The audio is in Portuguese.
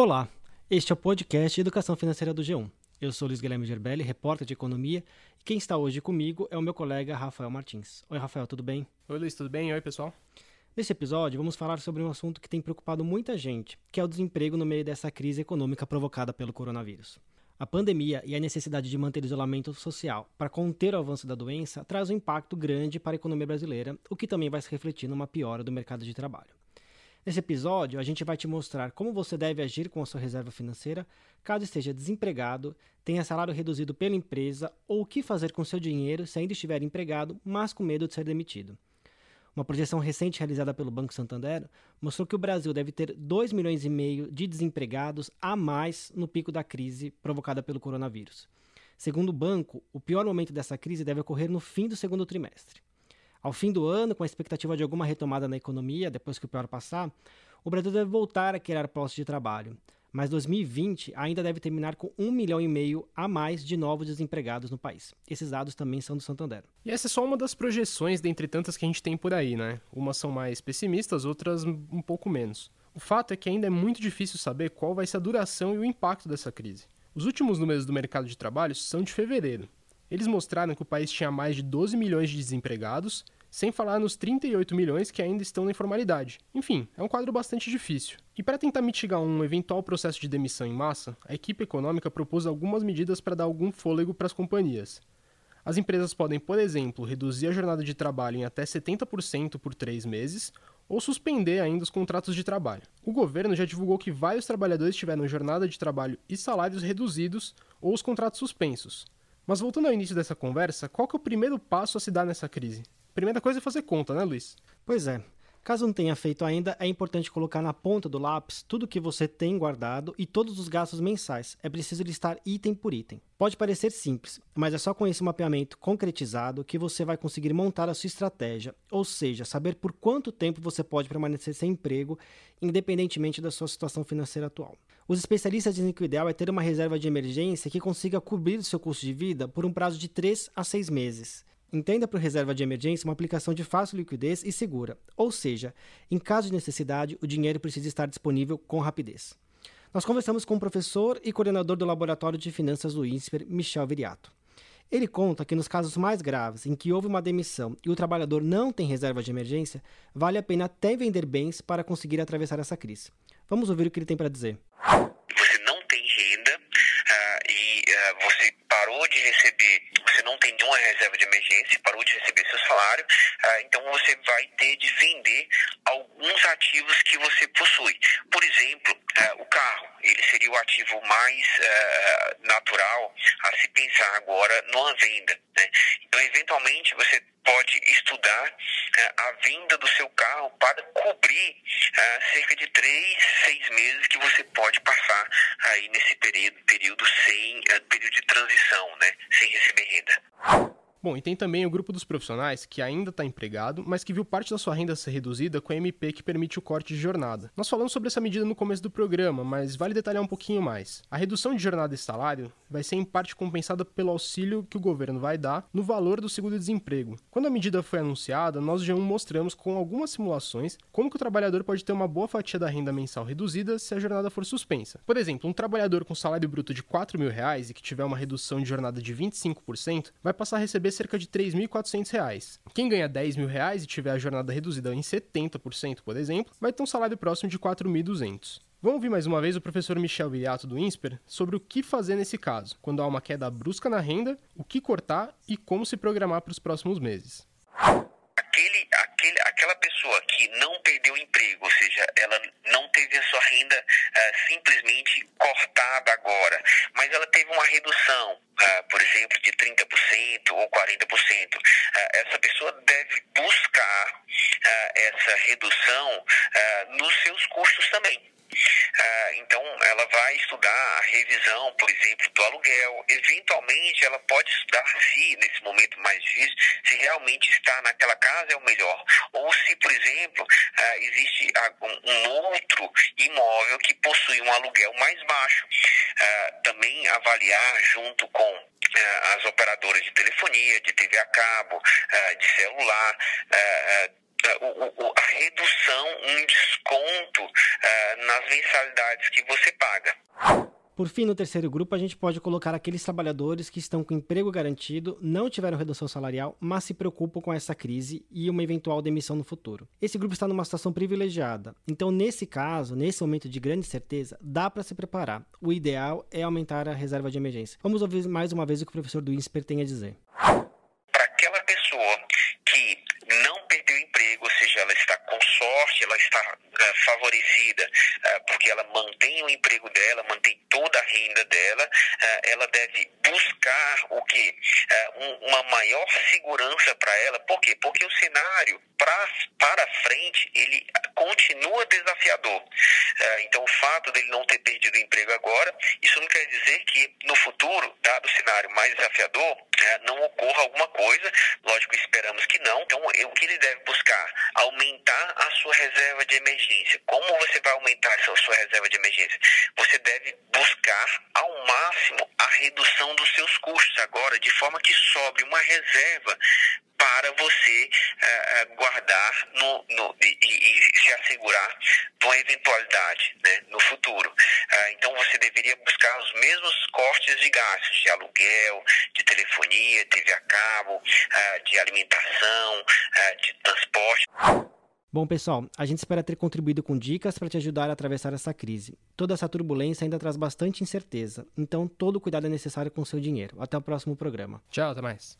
Olá, este é o podcast Educação Financeira do G1. Eu sou Luiz Guilherme Gerbelli, repórter de economia, e quem está hoje comigo é o meu colega Rafael Martins. Oi, Rafael, tudo bem? Oi, Luiz, tudo bem? Oi, pessoal. Nesse episódio, vamos falar sobre um assunto que tem preocupado muita gente, que é o desemprego no meio dessa crise econômica provocada pelo coronavírus. A pandemia e a necessidade de manter isolamento social para conter o avanço da doença traz um impacto grande para a economia brasileira, o que também vai se refletir numa piora do mercado de trabalho. Nesse episódio, a gente vai te mostrar como você deve agir com a sua reserva financeira caso esteja desempregado, tenha salário reduzido pela empresa ou o que fazer com seu dinheiro se ainda estiver empregado, mas com medo de ser demitido. Uma projeção recente realizada pelo Banco Santander mostrou que o Brasil deve ter 2 milhões e meio de desempregados a mais no pico da crise provocada pelo coronavírus. Segundo o banco, o pior momento dessa crise deve ocorrer no fim do segundo trimestre. Ao fim do ano, com a expectativa de alguma retomada na economia depois que o pior passar, o Brasil deve voltar a criar postos de trabalho. Mas 2020 ainda deve terminar com um milhão e meio a mais de novos desempregados no país. Esses dados também são do Santander. E essa é só uma das projeções dentre tantas que a gente tem por aí, né? Umas são mais pessimistas, outras um pouco menos. O fato é que ainda é muito difícil saber qual vai ser a duração e o impacto dessa crise. Os últimos números do mercado de trabalho são de fevereiro, eles mostraram que o país tinha mais de 12 milhões de desempregados, sem falar nos 38 milhões que ainda estão na informalidade. Enfim, é um quadro bastante difícil. E para tentar mitigar um eventual processo de demissão em massa, a equipe econômica propôs algumas medidas para dar algum fôlego para as companhias. As empresas podem, por exemplo, reduzir a jornada de trabalho em até 70% por três meses ou suspender ainda os contratos de trabalho. O governo já divulgou que vários trabalhadores tiveram jornada de trabalho e salários reduzidos ou os contratos suspensos. Mas voltando ao início dessa conversa, qual que é o primeiro passo a se dar nessa crise? Primeira coisa é fazer conta, né, Luiz? Pois é. Caso não tenha feito ainda, é importante colocar na ponta do lápis tudo que você tem guardado e todos os gastos mensais. É preciso listar item por item. Pode parecer simples, mas é só com esse mapeamento concretizado que você vai conseguir montar a sua estratégia, ou seja, saber por quanto tempo você pode permanecer sem emprego, independentemente da sua situação financeira atual. Os especialistas dizem que o ideal é ter uma reserva de emergência que consiga cobrir o seu custo de vida por um prazo de 3 a 6 meses. Entenda por reserva de emergência uma aplicação de fácil liquidez e segura, ou seja, em caso de necessidade, o dinheiro precisa estar disponível com rapidez. Nós conversamos com o professor e coordenador do Laboratório de Finanças do INSPER, Michel Viriato. Ele conta que nos casos mais graves, em que houve uma demissão e o trabalhador não tem reserva de emergência, vale a pena até vender bens para conseguir atravessar essa crise. Vamos ouvir o que ele tem para dizer. De receber, você não tem nenhuma reserva de emergência, parou de receber seu salário, uh, então você vai ter de vender alguns ativos que você possui. Por exemplo, o carro, ele seria o ativo mais natural a se pensar agora numa venda. Né? Então, eventualmente, você pode estudar a venda do seu carro para cobrir cerca de três, seis meses que você pode passar aí nesse período, período sem período de transição, né, sem receber renda. Bom, e tem também o grupo dos profissionais que ainda está empregado, mas que viu parte da sua renda ser reduzida com a MP que permite o corte de jornada. Nós falamos sobre essa medida no começo do programa, mas vale detalhar um pouquinho mais. A redução de jornada e salário vai ser em parte compensada pelo auxílio que o governo vai dar no valor do seguro-desemprego. Quando a medida foi anunciada, nós já mostramos com algumas simulações como que o trabalhador pode ter uma boa fatia da renda mensal reduzida se a jornada for suspensa. Por exemplo, um trabalhador com salário bruto de 4 mil reais e que tiver uma redução de jornada de 25% vai passar a receber receber cerca de R$ 3.400. Quem ganha 10 mil reais e tiver a jornada reduzida em 70%, por exemplo, vai ter um salário próximo de R$ 4.200. Vamos ouvir mais uma vez o professor Michel Viriato do INSPER sobre o que fazer nesse caso, quando há uma queda brusca na renda, o que cortar e como se programar para os próximos meses. Aquele, aquele, aquela pessoa que não perdeu o emprego, ou seja, ela não teve a sua renda uh, simplesmente cortada agora, mas ela teve uma redução, uh, por exemplo, de 30% ou 40%. Uh, essa pessoa deve buscar essa redução nos seus custos também. Ah, então, ela vai estudar a revisão, por exemplo, do aluguel. Eventualmente, ela pode estudar se, nesse momento mais difícil, se realmente estar naquela casa é o melhor. Ou se, por exemplo, ah, existe um outro imóvel que possui um aluguel mais baixo. Ah, também avaliar junto com as operadoras de telefonia, de TV a cabo, de celular, a redução, um desconto uh, nas mensalidades que você paga. Por fim, no terceiro grupo, a gente pode colocar aqueles trabalhadores que estão com emprego garantido, não tiveram redução salarial, mas se preocupam com essa crise e uma eventual demissão no futuro. Esse grupo está numa situação privilegiada. Então, nesse caso, nesse momento de grande certeza, dá para se preparar. O ideal é aumentar a reserva de emergência. Vamos ouvir mais uma vez o que o professor do INSPER tem a dizer. Para aquela pessoa que não perdeu emprego, ou seja, ela está com sorte, ela está uh, favorecida uh, porque ela mantém o emprego dela, mantém toda a renda dela, uh, ela deve buscar o que? Um, uma maior segurança para ela. Por quê? Porque o cenário pra, para frente ele continua desafiador. então, o fato dele não ter perdido o emprego agora, isso não quer dizer que no futuro, dado o cenário mais desafiador, não ocorra alguma coisa. Lógico, esperamos que não. Então, o que ele deve buscar? Aumentar a sua reserva de emergência. Como você vai aumentar essa sua reserva de emergência? Você deve buscar ao máximo a redução dos seus custos agora, de forma que sobre uma reserva para você uh, guardar no, no e, e, se assegurar de uma eventualidade né, no futuro. Então você deveria buscar os mesmos cortes de gastos de aluguel, de telefonia, TV a cabo, uh, de alimentação, de transporte. Bom, pessoal, a gente espera ter contribuído com dicas para te ajudar a atravessar essa crise. Toda essa turbulência ainda traz bastante incerteza, então todo cuidado é necessário com o seu dinheiro. Até o próximo programa. Tchau, até mais.